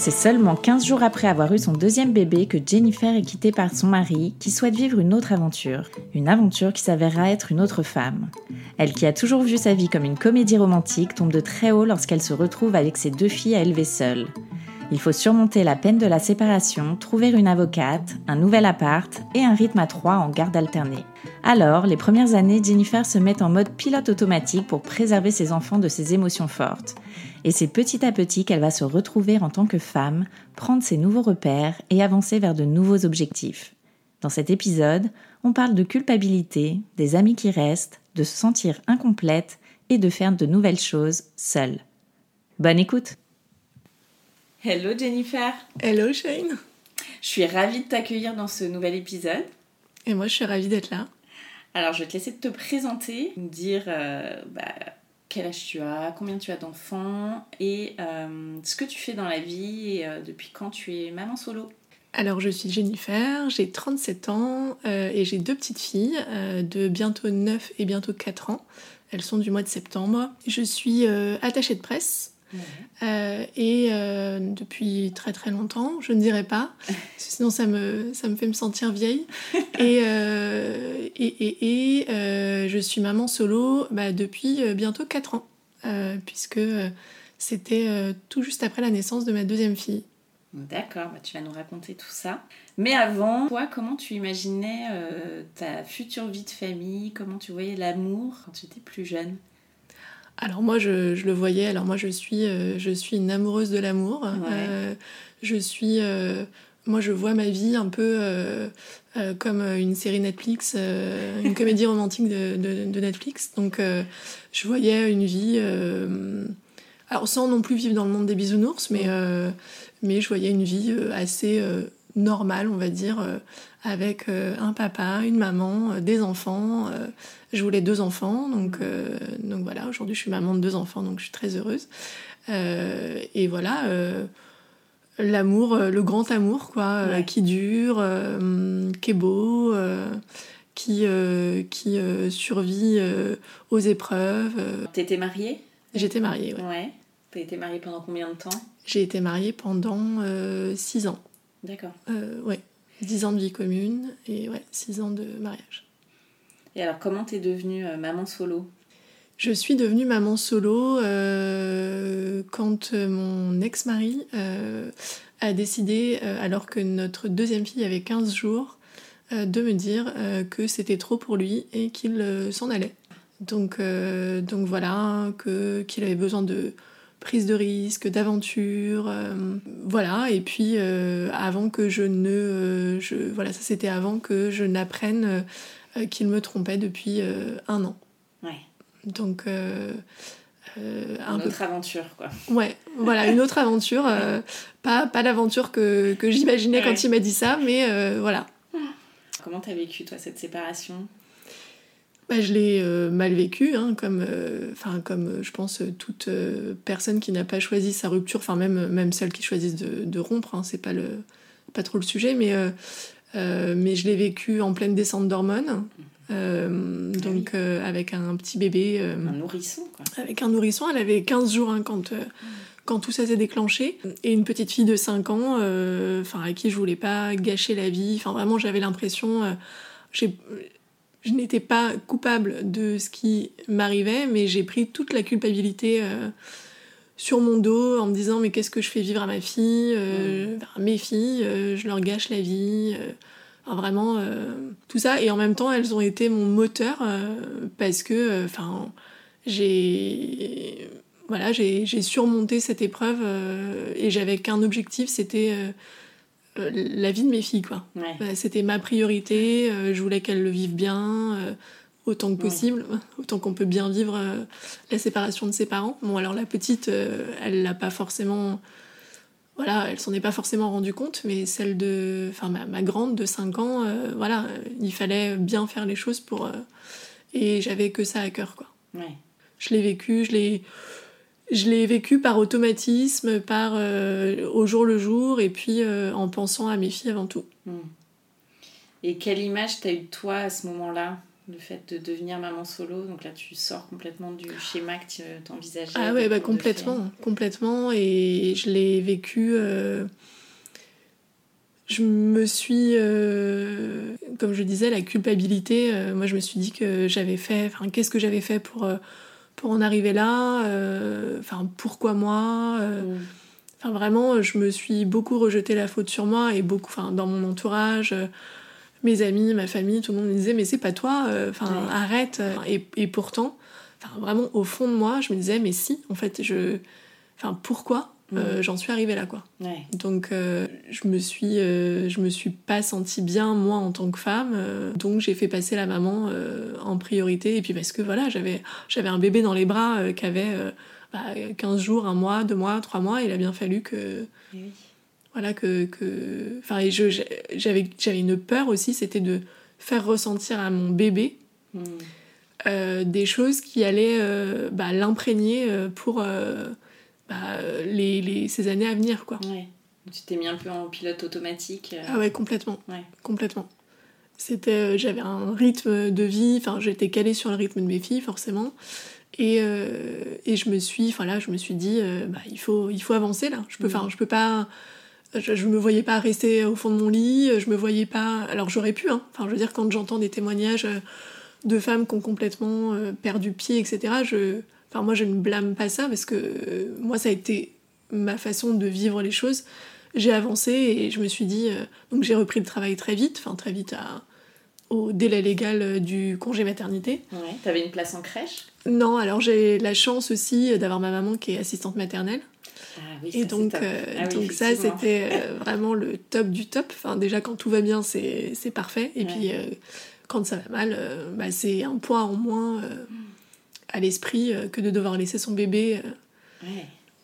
C'est seulement 15 jours après avoir eu son deuxième bébé que Jennifer est quittée par son mari qui souhaite vivre une autre aventure. Une aventure qui s'avérera être une autre femme. Elle qui a toujours vu sa vie comme une comédie romantique tombe de très haut lorsqu'elle se retrouve avec ses deux filles à élever seule. Il faut surmonter la peine de la séparation, trouver une avocate, un nouvel appart et un rythme à trois en garde alternée. Alors, les premières années, Jennifer se met en mode pilote automatique pour préserver ses enfants de ses émotions fortes. Et c'est petit à petit qu'elle va se retrouver en tant que femme, prendre ses nouveaux repères et avancer vers de nouveaux objectifs. Dans cet épisode, on parle de culpabilité, des amis qui restent, de se sentir incomplète et de faire de nouvelles choses seule. Bonne écoute Hello Jennifer Hello Shane Je suis ravie de t'accueillir dans ce nouvel épisode. Et moi je suis ravie d'être là. Alors je vais te laisser te présenter, me dire euh, bah, quel âge tu as, combien tu as d'enfants et euh, ce que tu fais dans la vie euh, depuis quand tu es maman solo. Alors je suis Jennifer, j'ai 37 ans et j'ai deux petites filles de bientôt 9 et bientôt 4 ans. Elles sont du mois de septembre. Je suis attachée de presse euh, et euh, depuis très très longtemps, je ne dirais pas, sinon ça me, ça me fait me sentir vieille. et, euh, et, et, et je suis maman solo bah, depuis bientôt 4 ans, puisque c'était tout juste après la naissance de ma deuxième fille. D'accord, bah, tu vas nous raconter tout ça. Mais avant, toi, comment tu imaginais ta future vie de famille? Comment tu voyais l'amour quand tu étais plus jeune? Alors moi, je, le voyais. Alors moi, je suis, euh, je suis une amoureuse de l'amour. Euh, je suis, euh, moi, je vois ma vie un peu comme une série Netflix, une comédie romantique de, Netflix. Donc, je voyais une vie, alors sans non plus vivre dans le monde des bisounours, mais, mais je voyais une vie assez normale, on va dire, avec un papa, une maman, des enfants je voulais deux enfants, donc, euh, donc voilà, aujourd'hui je suis maman de deux enfants, donc je suis très heureuse. Euh, et voilà, euh, l'amour, le grand amour, quoi, qui dure, qui est beau, qui, qui survit aux épreuves. T'étais mariée? J'étais mariée, ouais. ouais. T'as été mariée pendant combien de temps? J'ai été mariée pendant six ans. D'accord. ouais, dix ans de vie commune et ouais, six ans de mariage. Et alors, comment t'es devenue euh, maman solo? Je suis devenue maman solo euh, quand euh, mon ex-mari a décidé, alors que notre deuxième fille avait 15 jours, de me dire que c'était trop pour lui et qu'il s'en allait. Donc, donc voilà, que, qu'il avait besoin de prise de risque, d'aventure, voilà. Et puis avant que je ne, je, voilà, ça c'était avant que je n'apprenne euh, qu'il me trompait depuis euh, un an. Ouais. Donc. Euh, une autre aventure, quoi. Ouais, voilà, une autre aventure. pas pas l'aventure que, que j'imaginais quand il m'a dit ça, mais voilà. Comment t'as vécu, toi, cette séparation? Bah, je l'ai mal vécu, hein, comme, enfin comme je pense toute personne qui n'a pas choisi sa rupture, enfin même, même celles qui choisissent de, de rompre, hein, c'est pas, le, pas trop le sujet, mais euh, mais je l'ai vécu en pleine descente d'hormones. donc avec un petit bébé. un nourrisson, quoi. Avec un nourrisson, elle avait 15 jours hein, quand, quand tout ça s'est déclenché. Et une petite fille de 5 ans, enfin à qui je voulais pas gâcher la vie. Enfin vraiment, j'avais l'impression... je n'étais pas coupable de ce qui m'arrivait, mais j'ai pris toute la culpabilité euh, sur mon dos en me disant mais qu'est-ce que je fais vivre à ma fille, euh, à mes filles, euh, je leur gâche la vie. vraiment tout ça et en même temps elles ont été mon moteur parce que enfin j'ai voilà j'ai surmonté cette épreuve et j'avais qu'un objectif c'était la vie de mes filles, quoi. Euh, c'était ma priorité, euh, je voulais qu'elles le vivent bien, autant que possible, autant qu'on peut bien vivre la séparation de ses parents. Bon, alors la petite, elle l'a pas forcément. Voilà, elle s'en est pas forcément rendue compte, mais celle de. Enfin, ma, grande de 5 ans, voilà, il fallait bien faire les choses pour. et j'avais que ça à cœur, quoi. Je l'ai vécu, je l'ai je l'ai vécu par automatisme, par euh, au jour le jour, et puis euh, en pensant à mes filles avant tout. Hmm. Et quelle image t'as eu de toi à ce moment-là le fait de devenir maman solo, donc là tu sors complètement du schéma que tu envisageais. Ah ouais, bah complètement, complètement. Et je l'ai vécu. Euh, je me suis, comme je disais, la culpabilité. moi, je me suis dit que j'avais fait. Enfin, qu'est-ce que j'avais fait pour pour en arriver là euh, Enfin, pourquoi moi euh, mm. Enfin, vraiment, je me suis beaucoup rejeté la faute sur moi et beaucoup, enfin, dans mon entourage, euh, mes amis, ma famille, tout le monde me disait, mais c'est pas toi, enfin, arrête. Et, et pourtant, enfin, vraiment, au fond de moi, je me disais, mais si, en fait, je. Enfin, pourquoi euh, mm. j'en suis arrivée là quoi. Donc euh, je me suis euh, je me suis pas sentie bien moi en tant que femme donc j'ai fait passer la maman en priorité et puis parce que voilà, j'avais j'avais un bébé dans les bras qui avait bah, 15 jours, un mois, deux mois, trois mois, il a bien fallu que voilà que que enfin j'avais j'avais une peur aussi, c'était de faire ressentir à mon bébé mm. des choses qui allaient bah, l'imprégner pour bah, les, ces années à venir. Quoi. Ouais. Tu t'es mis un peu en pilote automatique. Euh. Ah ouais, complètement. Ouais. Complètement. C'était, euh, j'avais un rythme de vie, enfin j'étais calée sur le rythme de mes filles forcément. Et, euh, et je me suis, enfin là, je me suis dit, bah, il, faut, il faut avancer là. Je peux, mm. enfin, je peux pas, je, je, me voyais pas rester au fond de mon lit, je me voyais pas. Alors j'aurais pu, hein. Enfin, je veux dire, quand j'entends des témoignages de femmes qui ont complètement perdu pied, etc., je, Enfin, moi, je ne blâme pas ça parce que euh, moi, ça a été ma façon de vivre les choses. J'ai avancé et je me suis dit. Euh, donc, j'ai repris le travail très vite, enfin, très vite à, au délai légal euh, du congé maternité. Ouais. T'avais une place en crèche? Non, alors j'ai la chance aussi d'avoir ma maman qui est assistante maternelle. Ah, oui, et donc, ah donc ça, c'était vraiment le top du top. Enfin, déjà, quand tout va bien, c'est parfait. Et puis, quand ça va mal, bah, c'est un poids en moins à l'esprit euh, que de devoir laisser son bébé. Euh.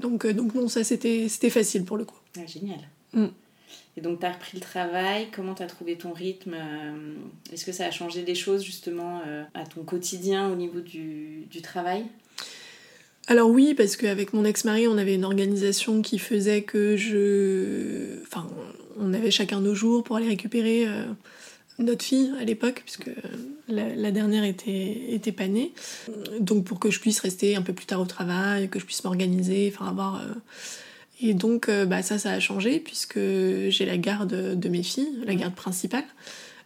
Donc, euh, donc non, ça c'était facile pour le coup. Ah, génial. Mm. Et donc tu as repris le travail, comment tu as trouvé ton rythme Est-ce que ça a changé des choses justement à ton quotidien au niveau du, du travail? Alors oui, parce qu'avec mon ex-mari, on avait une organisation qui faisait que je... Enfin, on avait chacun nos jours pour aller récupérer notre fille à l'époque, puisque la, dernière était, était pas née. Donc pour que je puisse rester un peu plus tard au travail, que je puisse m'organiser, enfin avoir... Euh, et donc euh, bah, ça, ça a changé, puisque j'ai la garde de mes filles, la garde principale.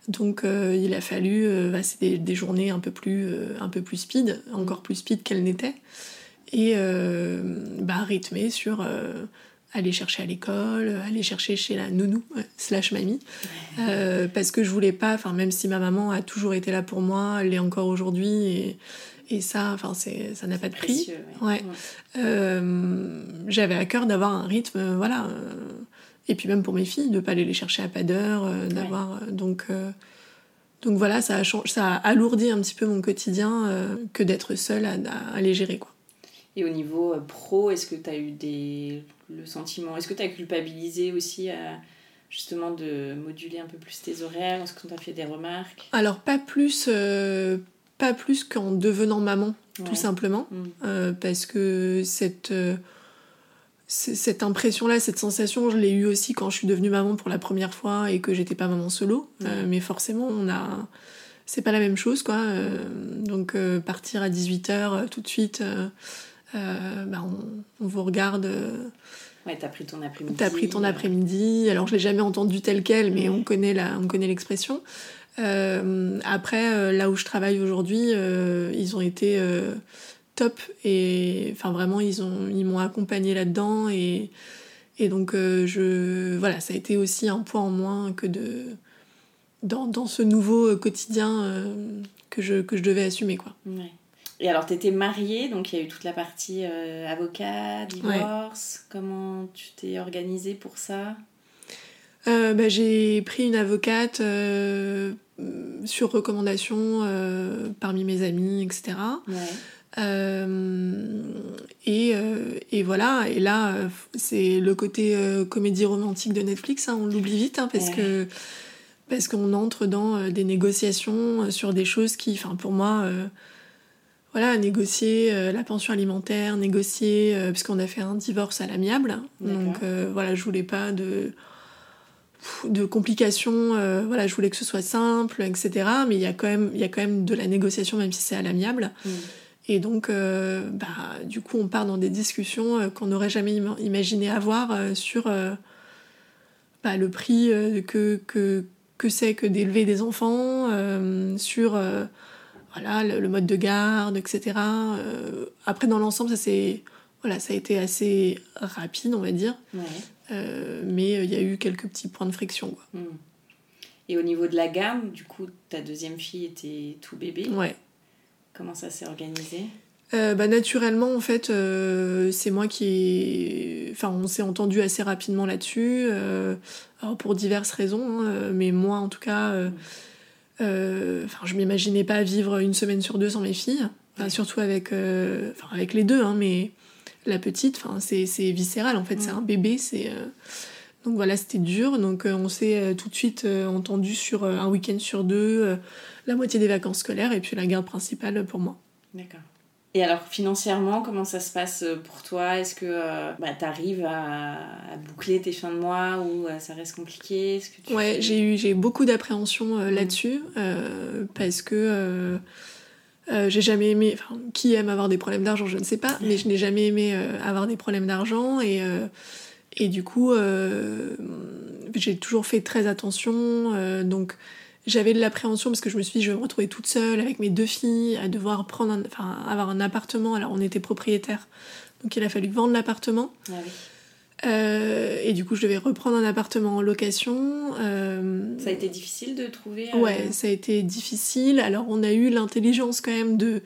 Donc euh, il a fallu, bah, c'est des, journées un peu plus, un peu plus speed, encore plus speed qu'elles n'étaient, et bah, rythmées sur aller chercher à l'école, aller chercher chez la nounou slash mamie, euh, parce que je voulais pas, enfin même si ma maman a toujours été là pour moi, elle l'est encore aujourd'hui et, et ça, enfin c'est ça n'a pas de prix. ouais. Euh, j'avais à cœur d'avoir un rythme, voilà, euh, et puis même pour mes filles, de pas aller les chercher à pas d'heure, d'avoir donc donc voilà, ça a, ça a alourdi un petit peu mon quotidien que d'être seule à, à, les gérer quoi. Et au niveau pro, est-ce que tu as eu des le sentiment Est-ce que tu as culpabilisé aussi à justement de moduler un peu plus tes horaires? Est-ce qu'on t'a fait des remarques? Alors pas plus, euh, pas plus qu'en devenant maman, tout simplement, mm. euh, parce que cette euh, cette impression-là, cette sensation, je l'ai eue aussi quand je suis devenue maman pour la première fois et que j'étais pas maman solo. Mais forcément, on a c'est pas la même chose, quoi. donc, partir à 18h tout de suite, bah, on, vous regarde. Ouais, t'as pris ton après-midi. T'as pris ton après-midi. Alors, je l'ai jamais entendu tel quel, mais on connaît la, on connaît l'expression. après, là où je travaille aujourd'hui, ils ont été top et enfin vraiment ils ont ils m'ont accompagné là-dedans et et donc euh, je voilà ça a été aussi un point en moins que de dans, dans ce nouveau euh, quotidien euh, que je que je devais assumer quoi. Et alors tu étais mariée donc il y a eu toute la partie avocat divorce. Comment tu t'es organisée pour ça? Bah, j'ai pris une avocate sur recommandation parmi mes amis etc. Ouais. Euh, et, euh, et, voilà, et là, euh, c'est le côté comédie romantique de Netflix, hein, on l'oublie vite, hein, parce que parce qu'on entre dans des négociations sur des choses qui, enfin pour moi, voilà, négocier la pension alimentaire, négocier, puisqu'on a fait un divorce à l'amiable, donc voilà, je voulais pas de de complications, voilà, je voulais que ce soit simple, etc. Mais il y a quand même, y a quand même de la négociation, même si c'est à l'amiable. Mm. Et donc, euh, bah, du coup, on part dans des discussions euh, qu'on n'aurait jamais imaginé avoir euh, sur bah, le prix que, que, que c'est que d'élever des enfants, sur voilà, le, mode de garde, etc. après, dans l'ensemble, ça, voilà, ça a été assez rapide, on va dire. mais il y a eu quelques petits points de friction. Quoi. Hmm. Et au niveau de la gamme, du coup, ta deuxième fille était tout bébé. Ouais. Comment ça s'est organisé? Euh, bah, naturellement, en fait, euh, c'est moi qui. Enfin, on s'est entendu assez rapidement là-dessus, euh, pour diverses raisons, hein, mais moi, en tout cas, enfin, je m'imaginais pas vivre une semaine sur deux sans mes filles, surtout avec, avec les deux, hein, mais la petite, c'est viscéral, en fait, c'est un bébé, c'est. Donc voilà, c'était dur. Donc on s'est tout de suite entendu sur un week-end sur deux la moitié des vacances scolaires et puis la garde principale pour moi. D'accord. Et alors financièrement, comment ça se passe euh, pour toi? Est-ce que euh, bah, tu arrives à, boucler tes fins de mois ou euh, ça reste compliqué? -ce que tu Ouais, j'ai eu, j'ai beaucoup d'appréhension mmh. là-dessus parce que j'ai jamais aimé. Enfin, qui aime avoir des problèmes d'argent? Je ne sais pas, mais je n'ai jamais aimé avoir des problèmes d'argent et. et du coup, j'ai toujours fait très attention. donc, j'avais de l'appréhension parce que je me suis dit je vais me retrouver toute seule avec mes deux filles à devoir prendre enfin avoir un appartement. Alors on était propriétaire donc il a fallu vendre l'appartement. Ah euh, et du coup je devais reprendre un appartement en location. Euh, ça a été difficile de trouver euh, ouais ça a été difficile. Alors on a eu l'intelligence quand même de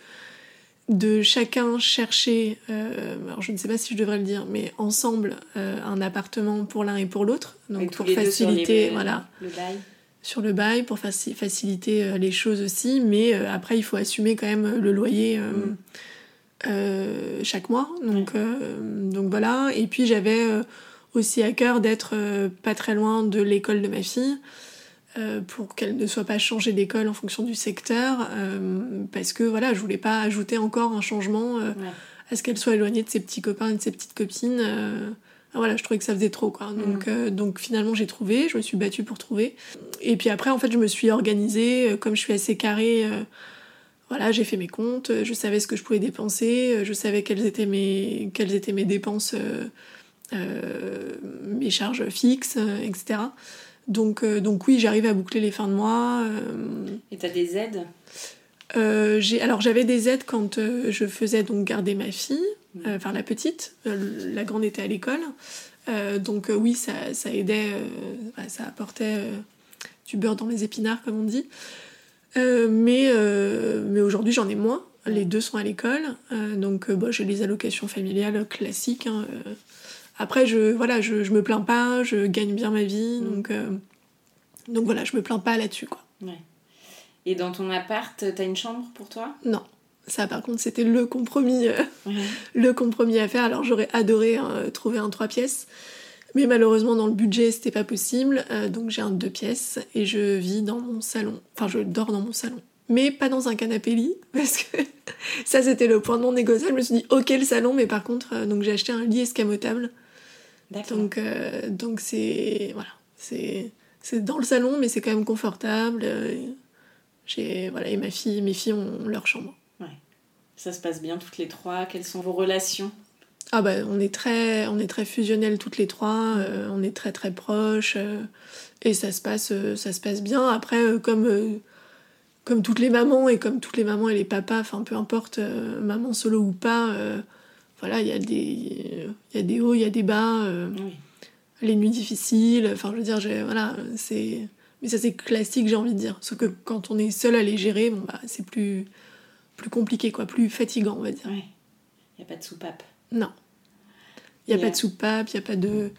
de chacun chercher, alors je ne sais pas si je devrais le dire, mais ensemble un appartement pour l'un et pour l'autre, donc pour faciliter, voilà, le bail sur le bail pour faciliter euh, les choses aussi, mais euh, après il faut assumer quand même le loyer euh, mm. chaque mois. Donc, donc voilà. Et puis j'avais aussi à cœur d'être pas très loin de l'école de ma fille. pour qu'elle ne soit pas changée d'école en fonction du secteur, parce que voilà, je voulais pas ajouter encore un changement à ce qu'elle soit éloignée de ses petits copains et de ses petites copines voilà, je trouvais que ça faisait trop, quoi. Donc, mm. euh, donc finalement, j'ai trouvé, je me suis battue pour trouver. Et puis après, en fait, je me suis organisée, euh, comme je suis assez carrée, euh, voilà, j'ai fait mes comptes, je savais ce que je pouvais dépenser, je savais quelles étaient mes, quelles étaient mes dépenses, mes charges fixes, etc. Donc, donc oui, j'arrive à boucler les fins de mois. Et t'as des aides? J'ai, alors j'avais des aides quand je faisais donc garder ma fille. Euh, enfin la petite, euh, la grande était à l'école. Euh, donc oui, ça, ça aidait, ça apportait du beurre dans les épinards, comme on dit. mais mais aujourd'hui, j'en ai moins. Les deux sont à l'école. donc bah, j'ai les allocations familiales classiques. Hein, après, je, voilà, je, je me plains pas, je gagne bien ma vie. Mm. Donc, donc voilà, je me plains pas là-dessus. quoi. Et dans ton appart, t'as une chambre pour toi? Non. Ça, par contre, c'était le compromis, euh, le compromis à faire. Alors, j'aurais adoré hein, trouver un trois pièces, mais malheureusement, dans le budget, c'était pas possible. Euh, donc, j'ai un deux pièces et je vis dans mon salon. Enfin, je dors dans mon salon, mais pas dans un canapé lit parce que ça, c'était le point non négociable. Je me suis dit, ok, le salon, mais par contre, euh, donc j'ai acheté un lit escamotable. Donc, donc c'est voilà, c'est c'est dans le salon, mais c'est quand même confortable. J'ai voilà et ma fille, mes filles ont leur chambre. Ouais. Ça se passe bien toutes les trois? Quelles sont vos relations? Ah bah on est très on est très fusionnelles toutes les trois. Euh, on est très très proches euh, et ça se passe ça se passe bien. Après comme comme toutes les mamans et comme toutes les mamans et les papas, enfin peu importe maman solo ou pas, voilà il y a des il y a des hauts, il y a des bas. Oui les nuits difficiles. Enfin, je veux dire, voilà, c'est. Mais ça, c'est classique, j'ai envie de dire. Sauf que quand on est seul à les gérer, bon, bah, c'est plus, plus compliqué, quoi, plus fatigant, on va dire. Il n'y a pas de soupape. Non. Il n'y a pas de soupape, il n'y a pas de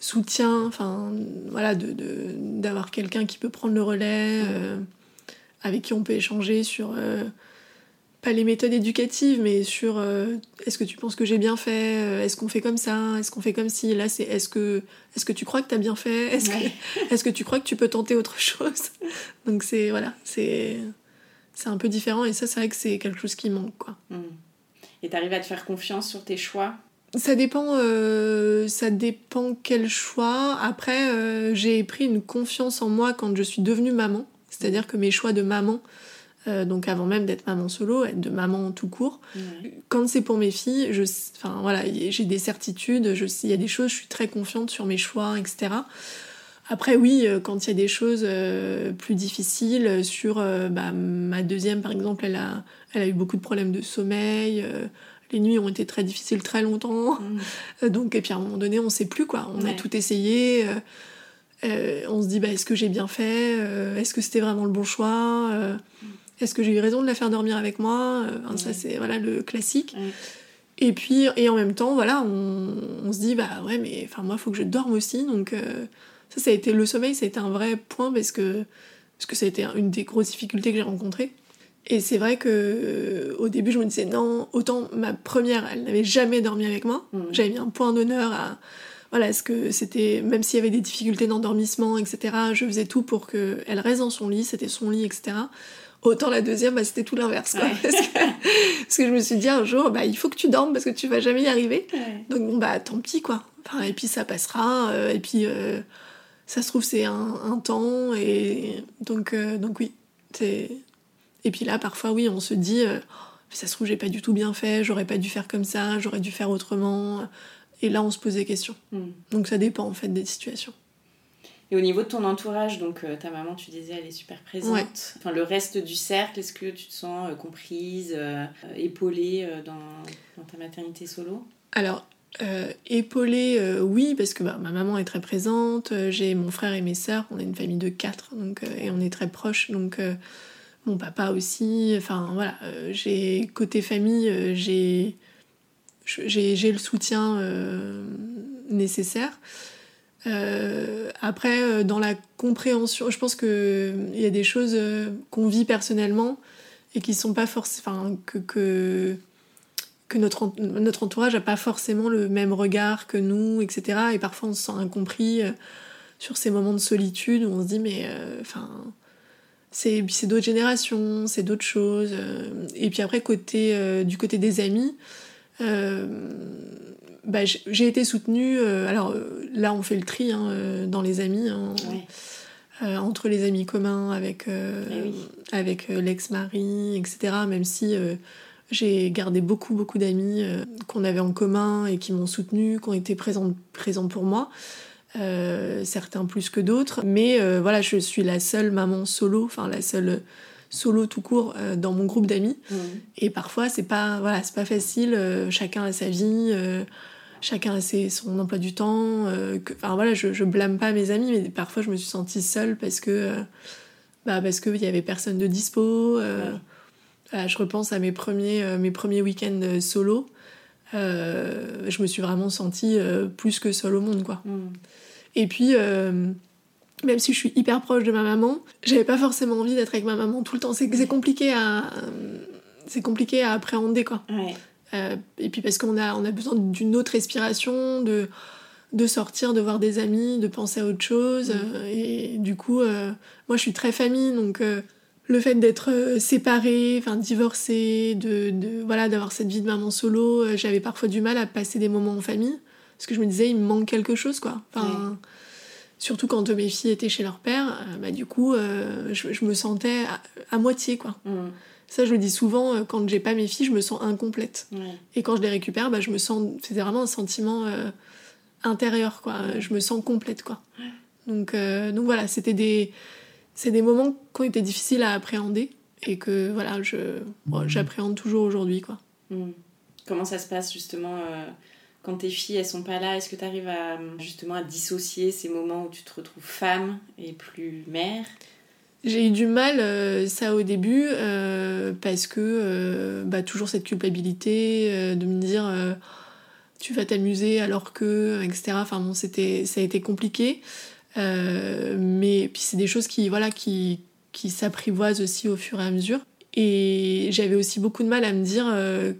soutien, enfin, voilà, d'avoir de, d'avoir quelqu'un qui peut prendre le relais, euh, avec qui on peut échanger sur. Euh, pas les méthodes éducatives, mais sur euh, est-ce que tu penses que j'ai bien fait euh, Est-ce qu'on fait comme ça Est-ce qu'on fait comme si Là, c'est est-ce que, est que tu crois que tu as bien fait Est-ce que, est que tu crois que tu peux tenter autre chose? Donc, c'est voilà, c'est un peu différent et ça, c'est vrai que c'est quelque chose qui manque. quoi. Hmm. Et tu arrives à te faire confiance sur tes choix? Ça dépend, euh, ça dépend quel choix. Après, j'ai pris une confiance en moi quand je suis devenue maman. C'est-à-dire que mes choix de maman, euh, donc avant même d'être maman solo, être de maman tout court. Quand c'est pour mes filles, je, enfin voilà, j'ai des certitudes, il y a des choses, je suis très confiante sur mes choix, etc. Après oui, euh, quand il y a des choses euh, plus difficiles, sur bah, ma deuxième par exemple, elle a, elle a eu beaucoup de problèmes de sommeil. les nuits ont été très difficiles très longtemps. Mm. Donc, et puis à un moment donné, on sait plus quoi. On a tout essayé. on se dit, bah, est-ce que j'ai bien fait Est-ce que c'était vraiment le bon choix est-ce que j'ai eu raison de la faire dormir avec moi euh, Ça, c'est voilà, le classique. Et puis, et en même temps, voilà, on, se dit, bah ouais, mais enfin, moi, il faut que je dorme aussi. Donc, euh, ça, ça a été le sommeil, ça a été un vrai point parce que, parce que ça a été une des grosses difficultés que j'ai rencontrées. Et c'est vrai que euh, au début, je me disais, non, autant ma première, elle n'avait jamais dormi avec moi. Mmh. J'avais mis un point d'honneur à. Voilà, est-ce que c'était. Même s'il y avait des difficultés d'endormissement, etc., je faisais tout pour qu'elle reste dans son lit, c'était son lit, etc. Autant la deuxième, bah, c'était tout l'inverse. Parce, que, je me suis dit un jour, bah, il faut que tu dormes parce que tu vas jamais y arriver. Donc bon, bah tant pis quoi. Enfin, et puis ça passera. Euh, et puis euh, ça se trouve, c'est un, temps. Et donc, euh, donc oui. Et puis là, parfois, oui, on se dit, ça se trouve, j'ai pas du tout bien fait, j'aurais pas dû faire comme ça, j'aurais dû faire autrement. Et là, on se pose des questions. Hmm. Donc ça dépend en fait des situations. Et au niveau de ton entourage, donc euh, ta maman, tu disais, elle est super présente. Enfin, le reste du cercle, est-ce que tu te sens euh, comprise, euh, épaulée dans, ta maternité solo? Alors, épaulée, oui, parce que bah, ma maman est très présente. J'ai mon frère et mes sœurs. On est une famille de quatre, donc et on est très proches. Donc mon papa aussi. Enfin voilà, j'ai côté famille, j'ai j'ai le soutien nécessaire. Euh, après, euh, dans la compréhension, je pense qu'il euh, y a des choses qu'on vit personnellement et qui sont pas forcément. que, notre, notre entourage n'a pas forcément le même regard que nous, etc. Et parfois on se sent incompris sur ces moments de solitude où on se dit, mais enfin. c'est d'autres générations, c'est d'autres choses. Et puis après, côté, du côté des amis, bah, j'ai été soutenue. Euh, alors euh, là, on fait le tri hein, euh, dans les amis. Hein, entre les amis communs avec, eh avec l'ex-mari, etc. Même si j'ai gardé beaucoup, beaucoup d'amis qu'on avait en commun et qui m'ont soutenue, qui ont été présents, présents pour moi. certains plus que d'autres. Mais voilà, je suis la seule maman solo, enfin la seule solo tout court dans mon groupe d'amis. Mmh. Et parfois, c'est pas, voilà, c'est pas facile. chacun a sa vie chacun a ses, son emploi du temps. Euh, enfin voilà, je, je blâme pas mes amis, mais parfois je me suis sentie seule parce que euh, bah, parce qu'il y avait personne de dispo. Euh, je repense à mes premiers, mes premiers week-ends solo. je me suis vraiment sentie plus que seule au monde, quoi. Mm. Et puis, même si je suis hyper proche de ma maman, j'avais pas forcément envie d'être avec ma maman tout le temps. C'est compliqué à c'est compliqué à appréhender, quoi. Ouais. Euh, et puis parce qu'on a, on a besoin d'une autre respiration, de, de sortir, de voir des amis, de penser à autre chose. Euh, et du coup, euh, moi je suis très famille, donc le fait d'être séparée, enfin divorcée, de, de voilà, d'avoir cette vie de maman solo, j'avais parfois du mal à passer des moments en famille. Parce que je me disais, il me manque quelque chose, quoi. Enfin, surtout quand mes filles étaient chez leur père, bah, du coup, je, me sentais à, moitié, quoi. Mm. Ça, je le dis souvent, quand j'ai pas mes filles, je me sens incomplète. Et quand je les récupère, bah, je me sens. C'était vraiment un sentiment intérieur, quoi. Je me sens complète, quoi. Donc, donc voilà, c'était des. C'est des moments qui ont été difficiles à appréhender et que voilà, je, j'appréhende toujours aujourd'hui, quoi. Mm. Comment ça se passe justement quand tes filles elles sont pas là, est-ce que tu arrives à justement à dissocier ces moments où tu te retrouves femme et plus mère? J'ai eu du mal euh, ça au début euh, parce que euh, bah, toujours cette culpabilité de me dire tu vas t'amuser alors que etc. Enfin bon c'était ça a été compliqué mais puis c'est des choses qui voilà qui qui s'apprivoisent aussi au fur et à mesure. Et j'avais aussi beaucoup de mal à me dire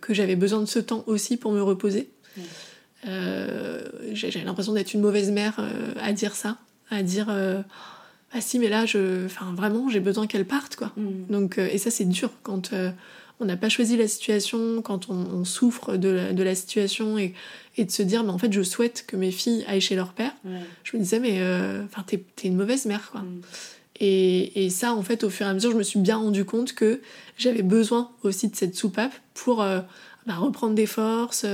que j'avais besoin de ce temps aussi pour me reposer. J'ai l'impression d'être une mauvaise mère euh, à dire ça, à dire euh, ah si mais là je, enfin vraiment j'ai besoin qu'elle parte quoi. Mm. Donc et ça c'est dur quand on n'a pas choisi la situation, quand on, souffre de la, de la, situation et, et de se dire mais en fait je souhaite que mes filles aillent chez leur père. Je me disais mais enfin t'es une mauvaise mère quoi. Mm. Et, et, ça, en fait, au fur et à mesure, je me suis bien rendu compte que j'avais besoin aussi de cette soupape pour bah, reprendre des forces,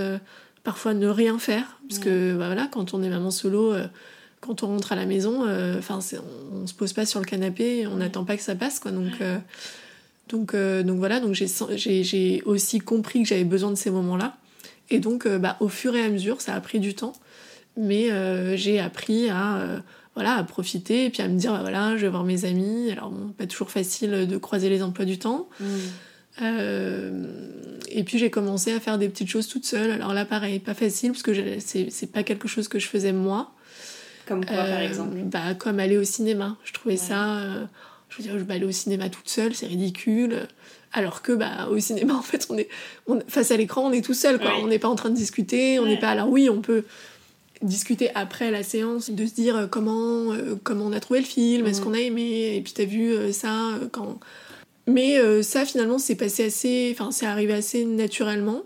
parfois ne rien faire, parce que bah, voilà, quand on est maman solo, euh, quand on rentre à la maison, euh, enfin on, on, se pose pas sur le canapé, on n'attend pas que ça passe, quoi. Donc, euh, donc, donc voilà, donc j'ai aussi compris que j'avais besoin de ces moments-là. Et donc, bah, au fur et à mesure, ça a pris du temps, mais j'ai appris à voilà, à profiter et puis à me dire, bah, voilà, je vais voir mes amis. Alors, pas toujours facile de croiser les emplois du temps. Mmh. Euh, et puis j'ai commencé à faire des petites choses toute seule. Alors là, pareil, pas facile parce que c'est pas quelque chose que je faisais moi. Comme quoi, par euh, exemple? bah, Comme aller au cinéma. Je trouvais ça. Euh, je veux dire, je vais aller au cinéma toute seule, c'est ridicule. Alors que bah, au cinéma, en fait, on est face à l'écran, on est tout seul. Quoi. On n'est pas en train de discuter. On n'est pas. Alors oui, on peut discuter après la séance, de se dire comment, comment on a trouvé le film, est-ce qu'on a aimé, et puis t'as vu ça quand mais euh, ça, finalement, c'est passé assez. Enfin, c'est arrivé assez naturellement.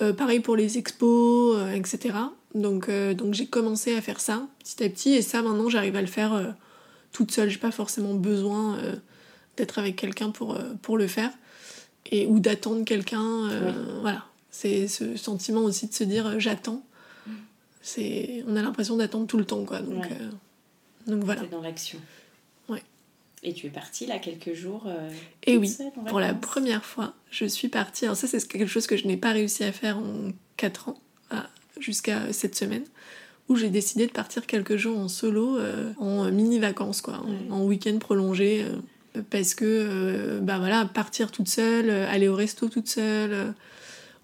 Euh, pareil pour les expos, euh, etc. Donc, donc j'ai commencé à faire ça petit à petit. Et ça, maintenant, j'arrive à le faire toute seule. J'ai pas forcément besoin d'être avec quelqu'un pour, pour le faire. Et, ou d'attendre quelqu'un. Voilà. C'est ce sentiment aussi de se dire j'attends. C'est, on a l'impression d'attendre tout le temps, quoi. Donc, donc voilà. C'est dans l'action. Et tu es partie là quelques jours euh, Et oui, pour la première fois, je suis partie. Alors ça, c'est quelque chose que je n'ai pas réussi à faire en 4 ans, jusqu'à cette semaine, où j'ai décidé de partir quelques jours en solo, euh, en mini-vacances, quoi, en, week-end prolongé. Euh, parce que, bah voilà, partir toute seule, aller au resto toute seule.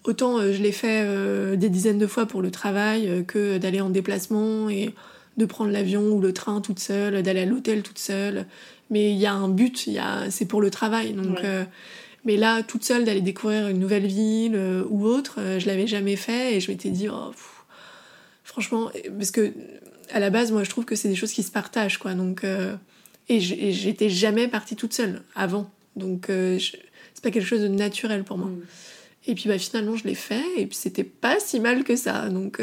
autant je l'ai fait des dizaines de fois pour le travail que d'aller en déplacement et de prendre l'avion ou le train toute seule, d'aller à l'hôtel toute seule mais il y a un but, y a, c'est pour le travail. Donc, euh, mais là, toute seule, d'aller découvrir une nouvelle ville euh, ou autre, euh, je l'avais jamais fait et je m'étais dit, oh, franchement, parce que à la base, moi, je trouve que c'est des choses qui se partagent, quoi. Donc, et j'étais jamais partie toute seule avant. Donc, c'est pas quelque chose de naturel pour moi. Mm. Et puis, bah, finalement, je l'ai fait et puis c'était pas si mal que ça. Donc,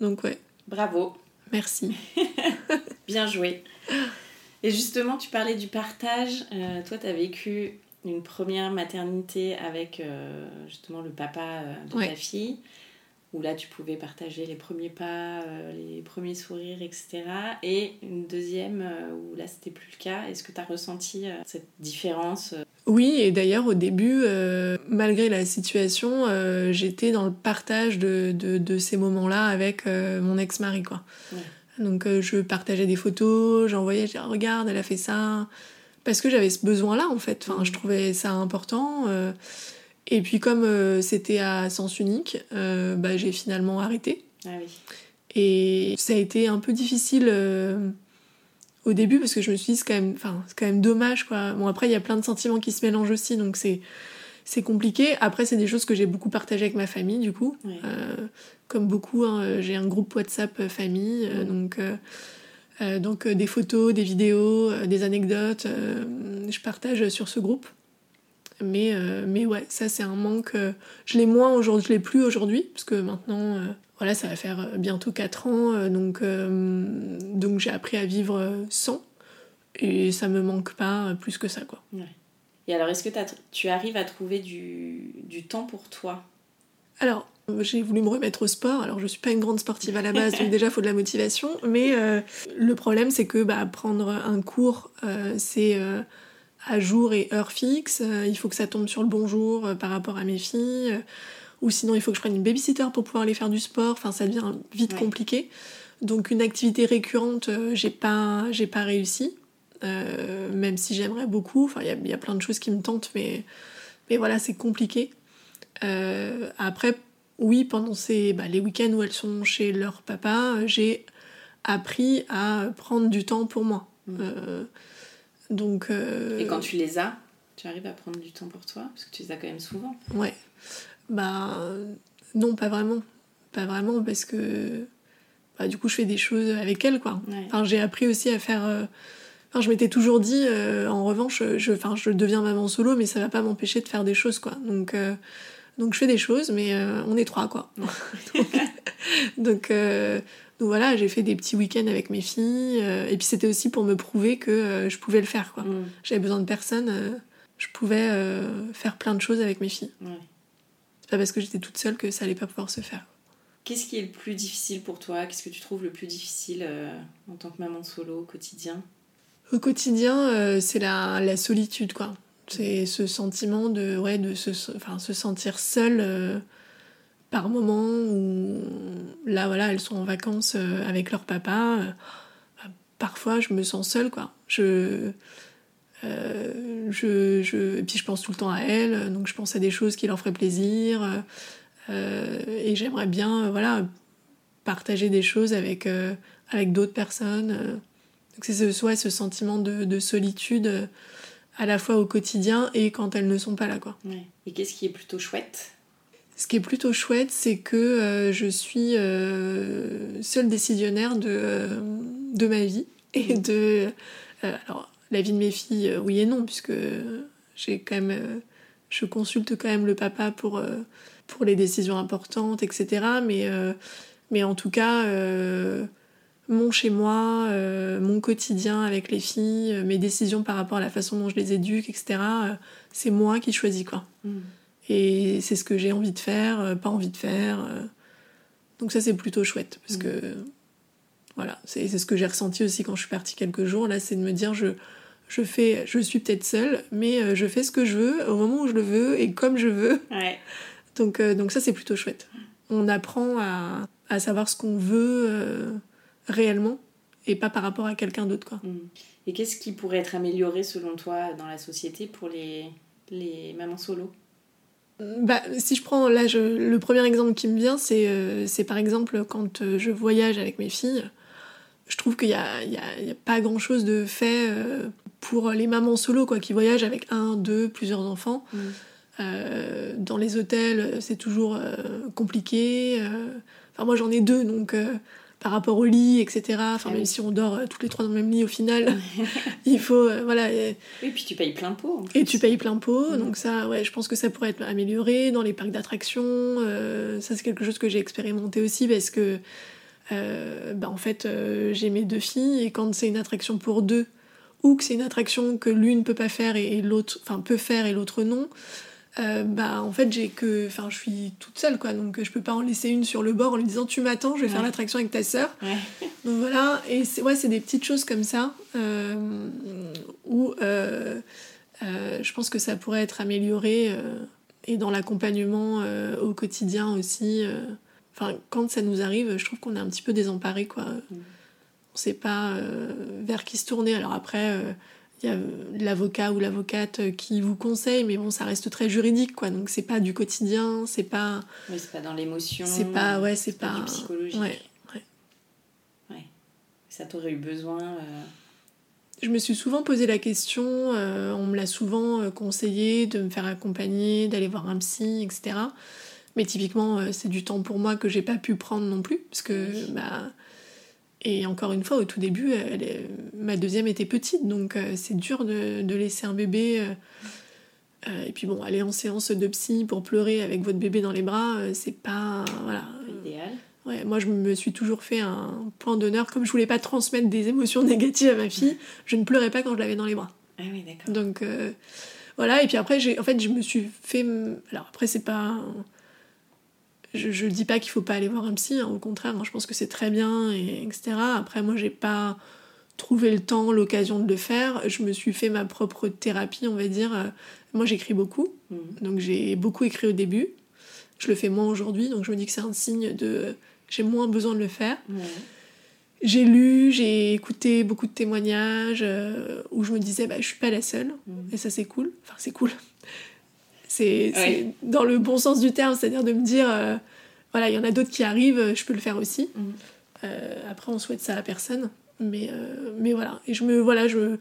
donc ouais. Bravo. Merci. Bien joué. Et justement, tu parlais du partage. Euh, toi, tu as vécu une première maternité avec euh, justement le papa euh, de ta fille, où là, tu pouvais partager les premiers pas, les premiers sourires, etc. Et une deuxième où là, c'était plus le cas. Est-ce que tu as ressenti cette différence oui, et d'ailleurs au début, malgré la situation, j'étais dans le partage de, de, de ces moments-là avec mon ex-mari. quoi. Donc euh, je partageais des photos, j'envoyais, je disais, regarde, elle a fait ça. Parce que j'avais ce besoin-là, en fait. Enfin, je trouvais ça important. Euh. et puis comme euh, c'était à sens unique, bah, j'ai finalement arrêté. Ah oui. Et ça a été un peu difficile au début parce que je me suis dit, c'est quand, même, quand même dommage. Quoi. Bon, après, il y a plein de sentiments qui se mélangent aussi, donc c'est c'est compliqué. Après, c'est des choses que j'ai beaucoup partagées avec ma famille, du coup. Euh, comme beaucoup, hein, j'ai un groupe WhatsApp euh, famille, euh, donc, donc des photos, des vidéos, des anecdotes, je partage sur ce groupe. Mais, mais ouais, ça c'est un manque. je l'ai moins aujourd'hui, je l'ai plus aujourd'hui, parce que maintenant, voilà, ça va faire bientôt 4 ans, donc, donc j'ai appris à vivre sans. Et ça me manque pas plus que ça, quoi. Et alors, est-ce que tu arrives à trouver du, du temps pour toi? Alors, j'ai voulu me remettre au sport. Alors, je suis pas une grande sportive à la base, donc déjà, il faut de la motivation. Mais euh, le problème, c'est que bah, prendre un cours, euh, c'est euh, à jour et heure fixe. il faut que ça tombe sur le bon jour par rapport à mes filles. ou sinon, il faut que je prenne une babysitter pour pouvoir aller faire du sport. Enfin, ça devient vite compliqué. Donc, une activité récurrente, j'ai pas, j'ai pas réussi. Même si j'aimerais beaucoup. Enfin, il y, y, a plein de choses qui me tentent, mais, mais voilà, c'est compliqué. après, oui, pendant ces, bah, les week-ends où elles sont chez leur papa, j'ai appris à prendre du temps pour moi. Mm. Euh, donc, euh, Et quand tu les as, tu arrives à prendre du temps pour toi? Parce que tu les as quand même souvent. Ouais. Bah, non, pas vraiment. Pas vraiment, parce que bah, du coup, je fais des choses avec elles, quoi. Enfin, j'ai appris aussi à faire. Euh, enfin, je m'étais toujours dit, en revanche, je, enfin, je deviens maman solo, mais ça va pas m'empêcher de faire des choses, quoi. Donc, donc je fais des choses, mais euh, on est trois, quoi. donc, euh, donc, voilà, j'ai fait des petits week-ends avec mes filles. Euh, et puis c'était aussi pour me prouver que je pouvais le faire, quoi. Mm. J'avais besoin de personne. je pouvais faire plein de choses avec mes filles. C'est pas parce que j'étais toute seule que ça allait pas pouvoir se faire. Qu'est-ce qui est le plus difficile pour toi? Qu'est-ce que tu trouves le plus difficile en tant que maman solo au quotidien? Au quotidien, c'est la, solitude, quoi. C'est ce sentiment de, se, sentir seule euh, par moment où là, voilà, elles sont en vacances euh, avec leur papa. Euh, parfois, je me sens seule, quoi. Je, et puis je pense tout le temps à elles, donc je pense à des choses qui leur feraient plaisir. et j'aimerais bien, voilà, partager des choses avec d'autres personnes. Donc c'est ce, soit ce sentiment de, de solitude à la fois au quotidien et quand elles ne sont pas là. Quoi. Et qu'est-ce qui est plutôt chouette? Ce qui est plutôt chouette, c'est que euh, je suis euh, seule décisionnaire de, euh, de ma vie et mm. de... alors, la vie de mes filles, oui et non, puisque j'ai quand même... je consulte quand même le papa pour, pour les décisions importantes, etc. Mais, mais en tout cas mon chez moi, euh, mon quotidien avec les filles, euh, mes décisions par rapport à la façon dont je les éduque, etc. Euh, c'est moi qui choisis quoi. Mm. Et c'est ce que j'ai envie de faire, pas envie de faire. Donc ça c'est plutôt chouette parce mm. que voilà, c'est ce que j'ai ressenti aussi quand je suis partie quelques jours. Là, c'est de me dire je je fais, je suis peut-être seule, mais je fais ce que je veux au moment où je le veux et comme je veux. Donc donc ça c'est plutôt chouette. On apprend à, à savoir ce qu'on veut réellement et pas par rapport à quelqu'un d'autre. Quoi. Mm. Et qu'est-ce qui pourrait être amélioré selon toi dans la société pour les, les mamans solo? Bah, si je prends là le premier exemple qui me vient, c'est euh, c'est par exemple quand euh, je voyage avec mes filles. Je trouve qu'il n'y a, y a, y a, pas grand chose de fait euh, pour les mamans solo quoi, qui voyagent avec un, deux, plusieurs enfants. Mm. dans les hôtels, c'est toujours compliqué. Enfin, moi j'en ai deux donc par rapport au lit, etc. Enfin, ah même si on dort euh, toutes les trois dans le même lit, au final, il faut, euh, voilà. Et puis tu payes plein pot. Et tu payes plein pot, mm. donc ça, ouais, je pense que ça pourrait être amélioré dans les parcs d'attractions. Euh, ça, c'est quelque chose que j'ai expérimenté aussi parce que, bah, en fait, j'ai mes deux filles et quand c'est une attraction pour deux ou que c'est une attraction que l'une peut pas faire et l'autre, enfin, peut faire et l'autre non. Euh, bah en fait j'ai que enfin je suis toute seule quoi. Donc je peux pas en laisser une sur le bord en lui disant tu m'attends je vais faire l'attraction avec ta sœur. Donc voilà. Et c'est ouais c'est des petites choses comme ça euh, où euh, je pense que ça pourrait être amélioré et dans l'accompagnement au quotidien aussi enfin quand ça nous arrive je trouve qu'on est un petit peu désemparé quoi. Mm. on sait pas vers qui se tourner. Alors après y a l'avocat ou l'avocate qui vous conseille, mais bon, ça reste très juridique, quoi. Donc c'est pas du quotidien, c'est pas. Oui, c'est pas dans l'émotion. C'est pas, ouais, c'est pas. pas. du psychologique. Ouais, ouais. ouais. Ça t'aurait eu besoin. Euh, Je me suis souvent posé la question, euh, on me l'a souvent euh, conseillé de me faire accompagner, d'aller voir un psy, etc. Mais typiquement, c'est du temps pour moi que j'ai pas pu prendre non plus, parce que bah, et encore une fois, au tout début, ma deuxième était petite, donc euh, c'est dur de, laisser un bébé euh, et puis bon, aller en séance de psy pour pleurer avec votre bébé dans les bras, c'est pas voilà. Idéal. Ouais, moi je me suis toujours fait un point d'honneur, comme je voulais pas transmettre des émotions négatives à ma fille, je ne pleurais pas quand je l'avais dans les bras. Ah oui, d'accord. Donc voilà, et puis après, en fait, je me suis fait. Alors après, c'est pas. Je, je dis pas qu'il faut pas aller voir un psy, hein, au contraire, je pense que c'est très bien, et, etc. Après, moi, j'ai pas trouvé le temps, l'occasion de le faire. Je me suis fait ma propre thérapie, on va dire. Moi, j'écris beaucoup, mmh. donc j'ai beaucoup écrit au début. Je le fais moins aujourd'hui, donc je me dis que c'est un signe de. J'ai moins besoin de le faire. J'ai lu, j'ai écouté beaucoup de témoignages euh, où je me disais, bah, je suis pas la seule. Mm. Et ça, c'est cool. Enfin, c'est cool. C'est dans le bon sens du terme, c'est-à-dire de me dire, euh, voilà, il y en a d'autres qui arrivent, je peux le faire aussi. Mm. Euh, après, on souhaite ça à personne. Mais, mais voilà. Et je me, voilà, je,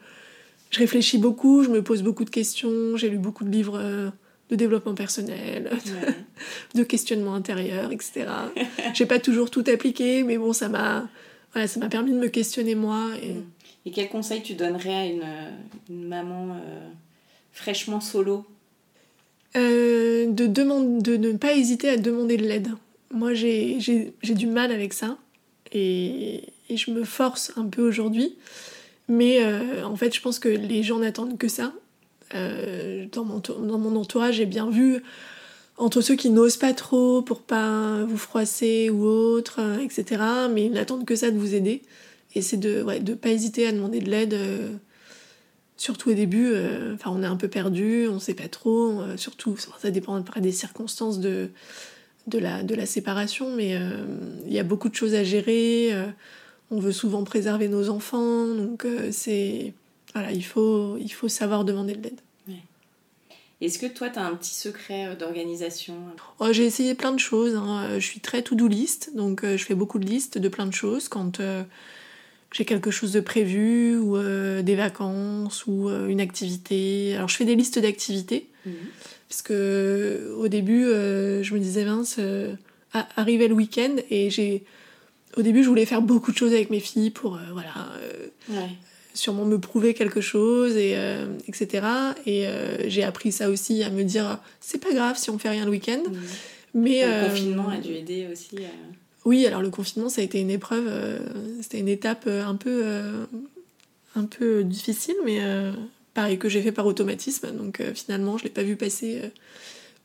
je réfléchis beaucoup, je me pose beaucoup de questions, j'ai lu beaucoup de livres de développement personnel, de questionnement intérieur, etc. j'ai pas toujours tout appliqué, mais bon, ça m'a voilà, ça m'a permis de me questionner moi. Et, mm. et quel conseil tu donnerais à une, une maman euh, fraîchement solo? Euh, de, ne pas hésiter à demander de l'aide. Moi, j'ai du mal avec ça. Et, et, je me force un peu aujourd'hui. Mais euh, en fait, je pense que les gens n'attendent que ça. dans, mon, dans mon entourage, j'ai bien vu entre ceux qui n'osent pas trop pour pas vous froisser ou autre, euh, etc. Mais ils n'attendent que ça de vous aider. Et c'est de ouais, de pas hésiter à demander de l'aide. Euh, surtout au début, euh, enfin on est un peu perdu, on sait pas trop. surtout, ça dépend après des circonstances de, de, la, de la séparation, mais il y a beaucoup de choses à gérer. on veut souvent préserver nos enfants, donc c'est voilà, il faut, il faut savoir demander de l'aide. Est-ce que toi, tu as un petit secret euh, d'organisation? Oh, J'ai essayé plein de choses. Hein. Euh, je suis très to-do list, donc euh, je fais beaucoup de listes de plein de choses quand j'ai quelque chose de prévu, ou des vacances, ou une activité. Alors je fais des listes d'activités, mhm. parce que au début, je me disais, mince, arrivait le week-end, et j'ai... Au début, je voulais faire beaucoup de choses avec mes filles pour, voilà... Ouais sûrement me prouver quelque chose, et, euh, etc. Et euh, j'ai appris ça aussi à me dire c'est pas grave si on fait rien le week-end. Mmh. Mais, le euh, confinement a dû aider aussi. Oui, alors le confinement ça a été une épreuve, c'était une étape un peu, un peu difficile, mais pareil que j'ai fait par automatisme. Donc finalement je l'ai pas vu passer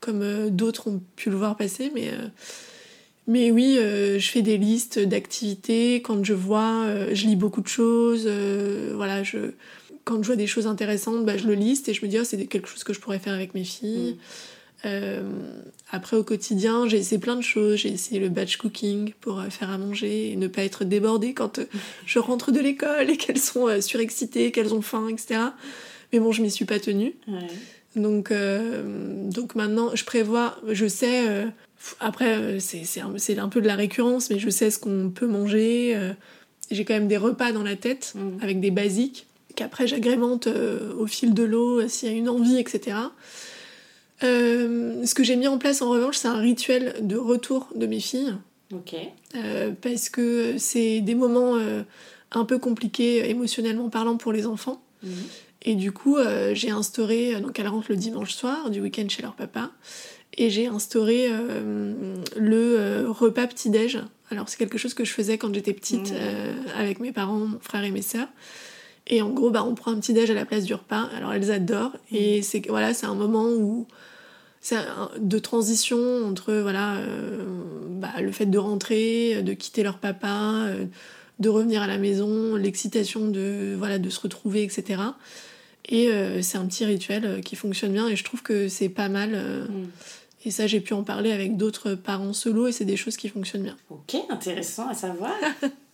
comme d'autres ont pu le voir passer, mais oui, euh, je fais des listes d'activités. Quand je vois, euh, je lis beaucoup de choses. Euh, voilà, je, quand je vois des choses intéressantes, bah, je le liste et je me dis, oh, c'est quelque chose que je pourrais faire avec mes filles. Mm. après, au quotidien, j'ai essayé plein de choses. J'ai essayé le batch cooking pour faire à manger et ne pas être débordée quand je rentre de l'école et qu'elles sont surexcitées, qu'elles ont faim, etc. Mais bon, je m'y suis pas tenue. Donc, donc maintenant, je prévois, je sais après, euh, c'est un, un, peu de la récurrence, mais je sais ce qu'on peut manger. Euh, j'ai quand même des repas dans la tête mm. avec des basiques qu'après j'agrémente euh, au fil de l'eau s'il y a une envie, etc. ce que j'ai mis en place en revanche, c'est un rituel de retour de mes filles. Ok. parce que c'est des moments un peu compliqués émotionnellement parlant pour les enfants. Mm. Et du coup, j'ai instauré, donc elles rentrent le dimanche soir du week-end chez leur papa et j'ai instauré euh, le euh, repas petit-déj. Alors c'est quelque chose que je faisais quand j'étais petite mmh. euh, avec mes parents, mon frère et mes sœurs. Et en gros, bah, on prend un petit-déj à la place du repas. Alors elles adorent. Mmh. Et c'est voilà, c'est un moment où de transition entre voilà bah, le fait de rentrer, de quitter leur papa, de revenir à la maison, l'excitation de voilà de se retrouver, etc. Et c'est un petit rituel qui fonctionne bien et je trouve que c'est pas mal. Mmh. Et ça, j'ai pu en parler avec d'autres parents solo et c'est des choses qui fonctionnent bien. Ok, intéressant à savoir.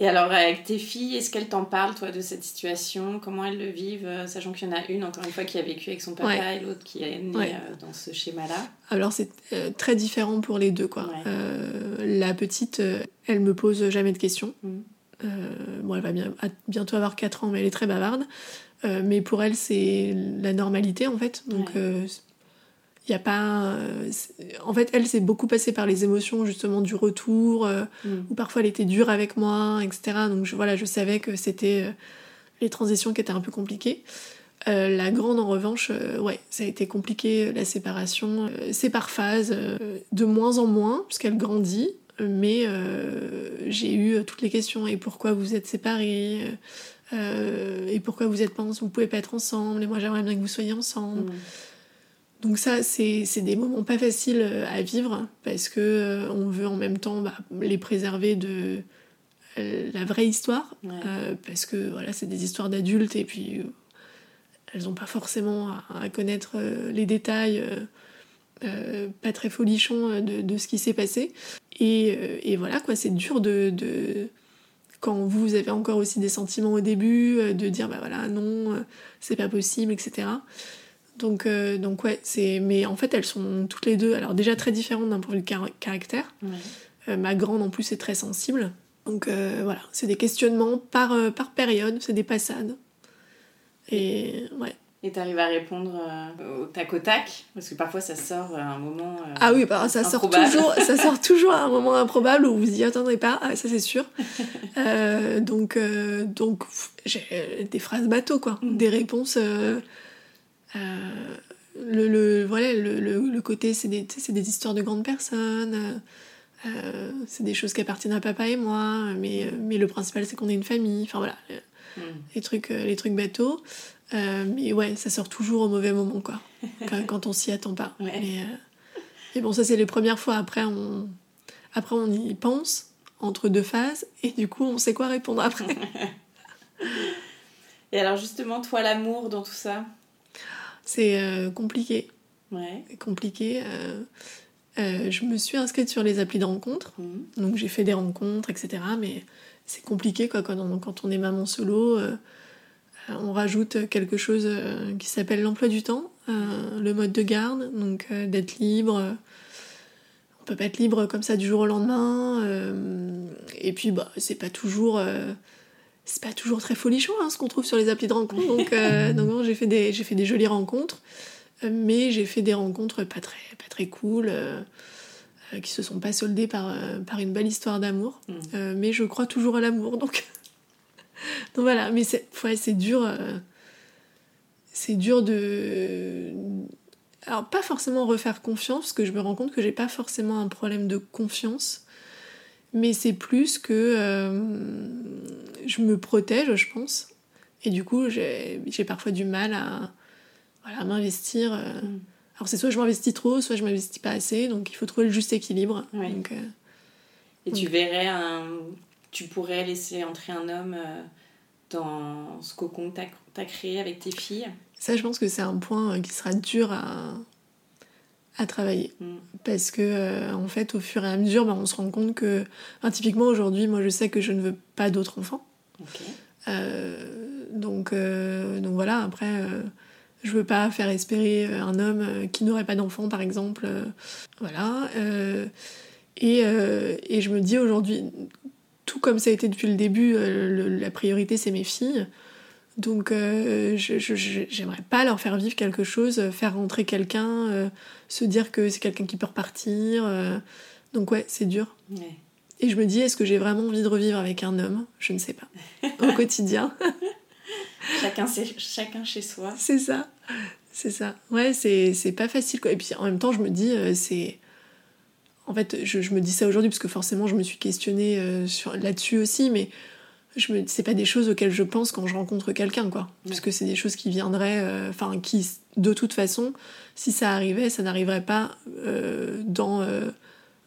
et alors, avec tes filles, est-ce qu'elles t'en parlent, toi, de cette situation? Comment elles le vivent euh, Sachant qu'il y en a une, encore une fois, qui a vécu avec son papa et l'autre qui est née euh, dans ce schéma-là? Alors, c'est euh, très différent pour les deux, quoi. la petite, elle me pose jamais de questions. Mm. bon, elle va bien, bientôt avoir 4 ans, mais elle est très bavarde. mais pour elle, c'est la normalité, en fait. Donc, il y a pas euh, en fait elle s'est beaucoup passée par les émotions justement du retour euh, mm. ou parfois elle était dure avec moi etc donc je, voilà je savais que c'était euh, les transitions qui étaient un peu compliquées la grande, en revanche, ouais, ça a été compliqué, la séparation. c'est par phase, de moins en moins, puisqu'elle grandit, mais j'ai eu toutes les questions. Et pourquoi vous êtes séparés Et pourquoi vous êtes pas, vous pouvez pas être ensemble Et moi, j'aimerais bien que vous soyez ensemble. Mm. Donc ça, c'est des moments pas faciles à vivre parce que on veut en même temps bah, les préserver de euh, la vraie histoire, euh, parce que voilà, c'est des histoires d'adultes et puis euh, elles n'ont pas forcément à, connaître les détails pas très folichons de, ce qui s'est passé. Et, voilà, quoi, c'est dur de, quand vous avez encore aussi des sentiments au début, de dire bah voilà, non, c'est pas possible, etc. Donc, donc ouais, c'est. Mais en fait, elles sont toutes les deux, alors déjà très différentes d'un point de vue de caractère. ma grande en plus est très sensible. Donc euh, voilà, c'est des questionnements par, euh, par période, c'est des passades. Et ouais. Et t'arrives à répondre euh, au tac au tac? Parce que parfois ça sort à un moment. ah oui, bah, ça, sort toujours, ça sort toujours à un moment improbable où vous y attendrez pas, ah, ça c'est sûr. donc donc j'ai des phrases bateau, quoi. Mm. Des réponses. Le, le, voilà, le, le, côté, c'est des, des histoires de grandes personnes. Euh, c'est des choses qui appartiennent à papa et moi, mais, mais le principal c'est qu'on est une famille. Enfin voilà, mm. les trucs, euh, les trucs bateaux. Euh, mais ouais, ça sort toujours au mauvais moment quoi, quand, on s'y attend pas. Mais, bon, ça c'est les premières fois. Après on, après on y pense entre deux phases et du coup on sait quoi répondre après. et alors justement, toi l'amour dans tout ça? C'est compliqué. Ouais. Compliqué. Euh, je me suis inscrite sur les applis de rencontres, mhm. donc j'ai fait des rencontres, etc. Mais c'est compliqué quoi, quand, on, quand on est maman solo. Euh, euh, on rajoute quelque chose qui s'appelle l'emploi du temps, le mode de garde, donc d'être libre. On peut pas être libre comme ça du jour au lendemain. et puis bah c'est pas toujours c'est pas toujours très folichon hein, ce qu'on trouve sur les applis de rencontres. Donc, donc j'ai fait des j'ai fait des jolies rencontres mais j'ai fait des rencontres pas très, pas très cool, euh, euh, qui se sont pas soldées par, euh, par une belle histoire d'amour. Mm. mais je crois toujours à l'amour, donc... donc voilà, mais c'est ouais, c'est dur. c'est dur de... Alors pas forcément refaire confiance, parce que je me rends compte que j'ai pas forcément un problème de confiance, mais c'est plus que je me protège, je pense. Et du coup, j'ai parfois du mal à, voilà, m'investir. Euh. Alors c'est soit je m'investis trop, soit je m'investis pas assez, donc il faut trouver le juste équilibre. Donc, euh, Et tu verrais un... Tu pourrais laisser entrer un homme euh, dans ce cocon que tu as, créé avec tes filles? Ça, je pense que c'est un point qui sera dur à, à travailler. Mm. Parce que, en fait, au fur et à mesure, bah, on se rend compte que, typiquement aujourd'hui, moi je sais que je ne veux pas d'autres enfants. Donc, donc voilà, après je veux pas faire espérer euh, un homme euh, qui n'aurait pas d'enfant, par exemple. Euh, voilà. Et, et, je me dis aujourd'hui, tout comme ça a été depuis le début, la priorité c'est mes filles. Donc je, j'aimerais pas leur faire vivre quelque chose, faire rentrer quelqu'un, se dire que c'est quelqu'un qui peut repartir. donc ouais, c'est dur. Et je me dis, est-ce que j'ai vraiment envie de revivre avec un homme? Je ne sais pas. Au quotidien. chacun, chacun chez soi. C'est ça. C'est ça. Ouais, c'est pas facile. Quoi. Et puis en même temps, je me dis, euh, c'est. En fait, je, je, me dis ça aujourd'hui parce que forcément, je me suis questionnée euh, là-dessus aussi, mais je me c'est pas des choses auxquelles je pense quand je rencontre quelqu'un, quoi. Parce que c'est des choses qui viendraient. Euh, enfin, qui, de toute façon, si ça arrivait, ça n'arriverait pas dans.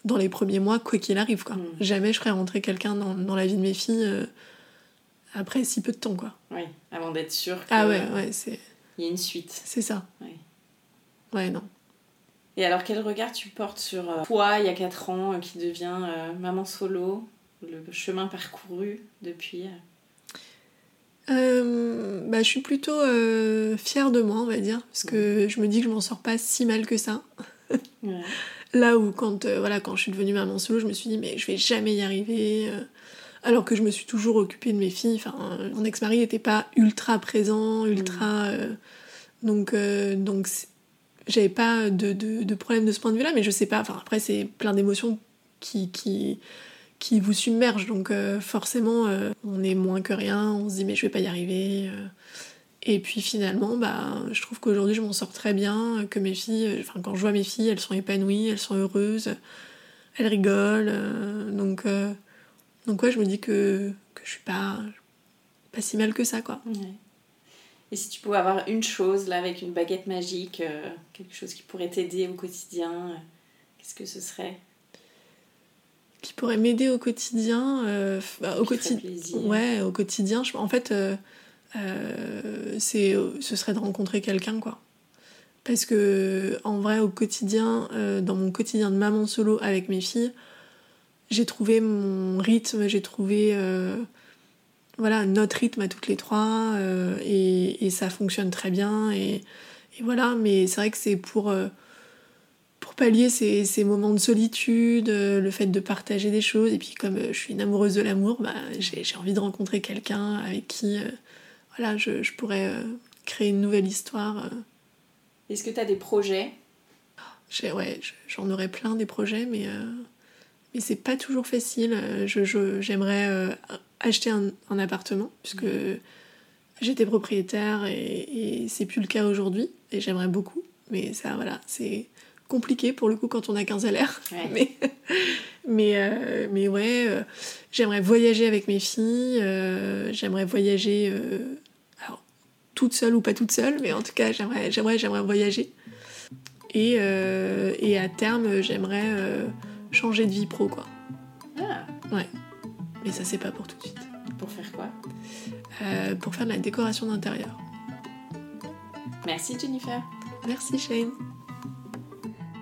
Dans les premiers mois, quoi qu'il arrive, quoi. Mm. Jamais je ferais rentrer quelqu'un dans, dans, la vie de mes filles après si peu de temps, quoi. Oui, avant d'être sûr Ah ouais, ouais, c'est... Il y a une suite. C'est ça. Ouais, non. Et alors, quel regard tu portes sur euh, toi, il y a 4 ans, euh, qui devient euh, maman solo, le chemin parcouru depuis bah, Je suis plutôt fière de moi, on va dire, parce que je me dis que je m'en sors pas si mal que ça. Là où, quand, voilà, quand je suis devenue maman solo, je me suis dit, mais je vais jamais y arriver alors que je me suis toujours occupée de mes filles. Enfin, mon ex-mari n'était pas ultra présent, ultra. Euh, donc, euh, donc j'avais pas de, problème de ce point de vue-là, mais je sais pas. Après, c'est plein d'émotions qui, qui, qui vous submergent. Donc, euh, forcément, on est moins que rien. On se dit, mais je vais pas y arriver. Et puis finalement, bah, je trouve qu'aujourd'hui je m'en sors très bien, que mes filles, enfin quand je vois mes filles, elles sont épanouies, elles sont heureuses, elles rigolent. Euh, donc, euh, donc ouais, je me dis que, que je suis pas, pas si mal que ça, quoi. Et si tu pouvais avoir une chose, là, avec une baguette magique, euh, quelque chose qui pourrait t'aider au quotidien, qu'est-ce que ce serait? Qui pourrait m'aider au quotidien bah, au, quotidien ouais, au quotidien. Je... En fait, c'est, ce serait de rencontrer quelqu'un, quoi. Parce que, en vrai, au quotidien, euh, dans mon quotidien de maman solo avec mes filles, j'ai trouvé mon rythme, j'ai trouvé euh, voilà, notre rythme à toutes les trois, euh, et, ça fonctionne très bien. Et, voilà, mais c'est vrai que c'est pour, pour pallier ces, ces, moments de solitude, le fait de partager des choses. Et puis, comme je suis une amoureuse de l'amour, bah, j'ai envie de rencontrer quelqu'un avec qui voilà, je, je pourrais créer une nouvelle histoire. Est-ce que tu as des projets? Ouais, j'en aurais plein des projets, mais, euh, mais c'est pas toujours facile. Euh, j'aimerais euh, acheter un, appartement, puisque j'étais propriétaire et, c'est plus le cas aujourd'hui, et j'aimerais beaucoup. Mais ça, voilà, c'est compliqué pour le coup quand on a qu'un salaire. mais, mais, mais ouais, j'aimerais voyager avec mes filles, j'aimerais voyager toute seule ou pas toute seule, mais en tout cas, j'aimerais, j'aimerais, j'aimerais voyager. Et, euh, et à terme, j'aimerais euh, changer de vie pro, quoi. Ah. Ouais. Mais ça, c'est pas pour tout de suite. Pour faire quoi? Euh, Pour faire de la décoration d'intérieur. Merci Jennifer. Merci Shane.